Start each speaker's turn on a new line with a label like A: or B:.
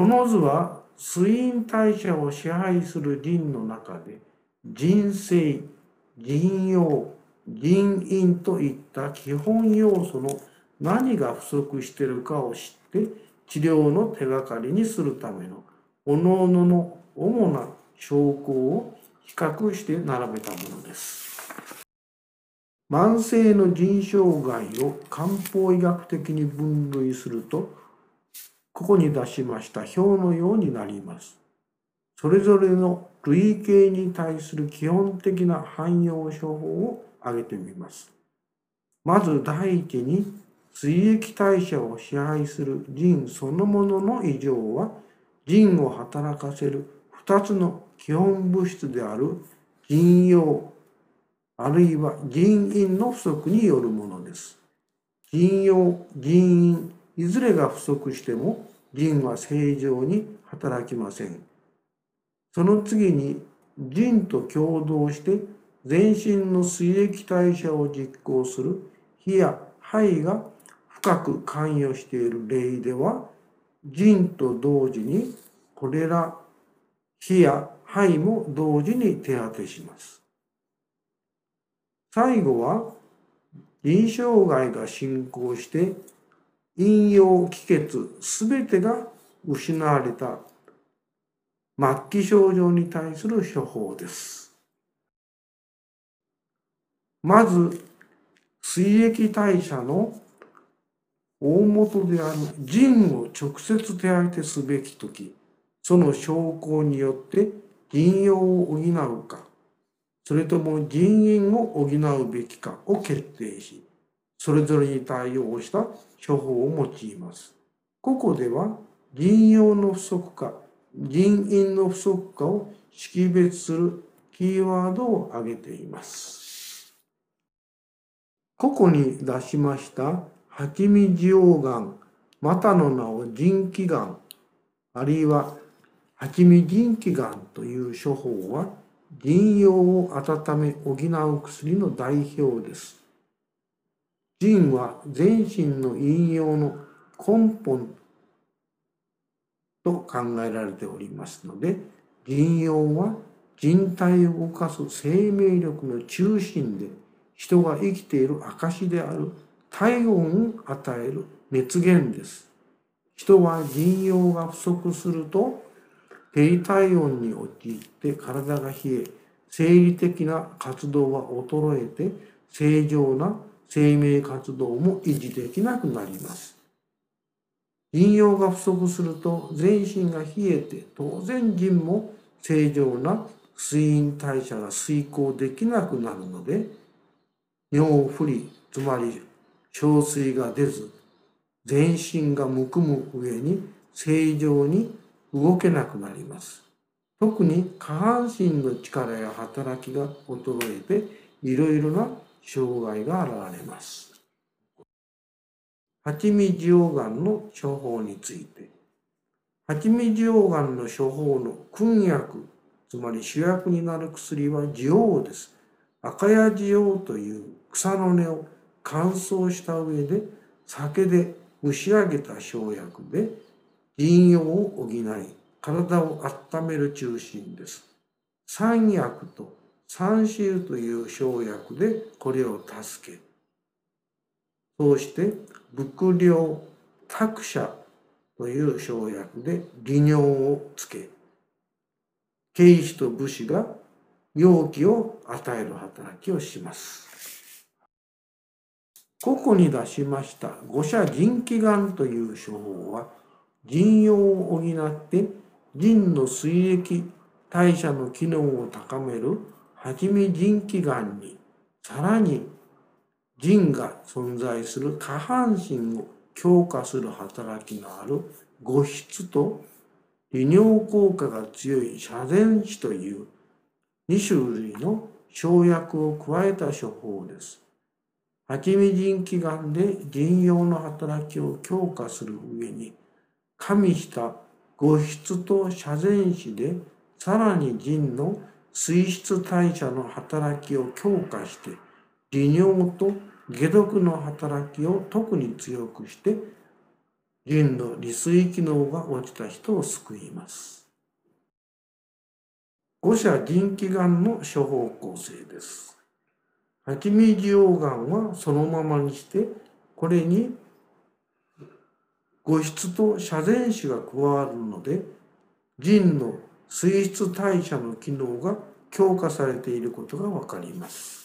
A: この図は水陰代謝を支配する腎の中で腎性、腎陽、腎陰といった基本要素の何が不足しているかを知って治療の手がかりにするための各々の主な証拠を比較して並べたものです。慢性の腎障害を漢方医学的に分類すると、ここに出しました表のようになります。それぞれの類型に対する基本的な汎用処方を挙げてみます。まず第一に、水液代謝を支配する腎そのものの異常は、腎を働かせる2つの基本物質である腎陽、あるいは腎陰の不足によるものです。腎陽、腎陰、いずれが不足しても腎は正常に働きません。その次に腎と共同して全身の水液代謝を実行する火や肺が深く関与している例では腎と同時にこれら火や肺も同時に手当てします。最後は腎障害が進行して陰陽気血すべてが失われた末期症状に対する処方です。まず水液代謝の大元である腎を直接手当てすべき時その証拠によって腎陽を補うかそれとも人員を補うべきかを決定し、それぞれに対応した処方を用います。ここでは人用の不足か人員の不足かを識別するキーワードを挙げています。ここに出しました八味オガン、またの名を腎気がん、あるいは八味腎気がんという処方は腎陽を温め補う薬の代表です。腎は全身の陰陽の根本と考えられておりますので、腎陽は人体を動かす生命力の中心で人が生きている証である体温を与える熱源です。人は腎陽が不足すると低体温に陥って体が冷え、生理的な活動は衰えて、正常な生命活動も維持できなくなります。陰陽が不足すると全身が冷えて当然腎も正常な水陰代謝が遂行できなくなるので尿不利つまり小水が出ず全身がむくむ上に正常に動けなくなります。特に下半身の力や働きが衰えていろいろな障害が現れます。八味オガンの処方について八味オガンの処方の君薬つまり主役になる薬はジオです。赤やジオという草の根を乾燥した上で酒で蒸し上げた生薬で陰陽を補い、体を温める中心です。三薬と三臭という生薬でこれを助け、そうして仏領託者という生薬で利尿をつけ、警視と武士が容器を与える働きをします。ここに出しました五者腎気丸という処方は腎陽を補って腎の水液代謝の機能を高めるはじめ腎気丸にさらに腎が存在する下半身を強化する働きのある物質と利尿効果が強い遮前子という2種類の生薬を加えた処方です。八味腎気丸で腎陽の働きを強化する上に加味した物質と遮前子でさらに腎の水質代謝の働きを強化して利尿と解毒の働きを特に強くして腎の利水機能が落ちた人を救います。五者腎気丸の処方構成です。蜂蜜溶岩はそのままにして、これに物質と遮前子が加わるので、腎の水質代謝の機能が強化されていることがわかります。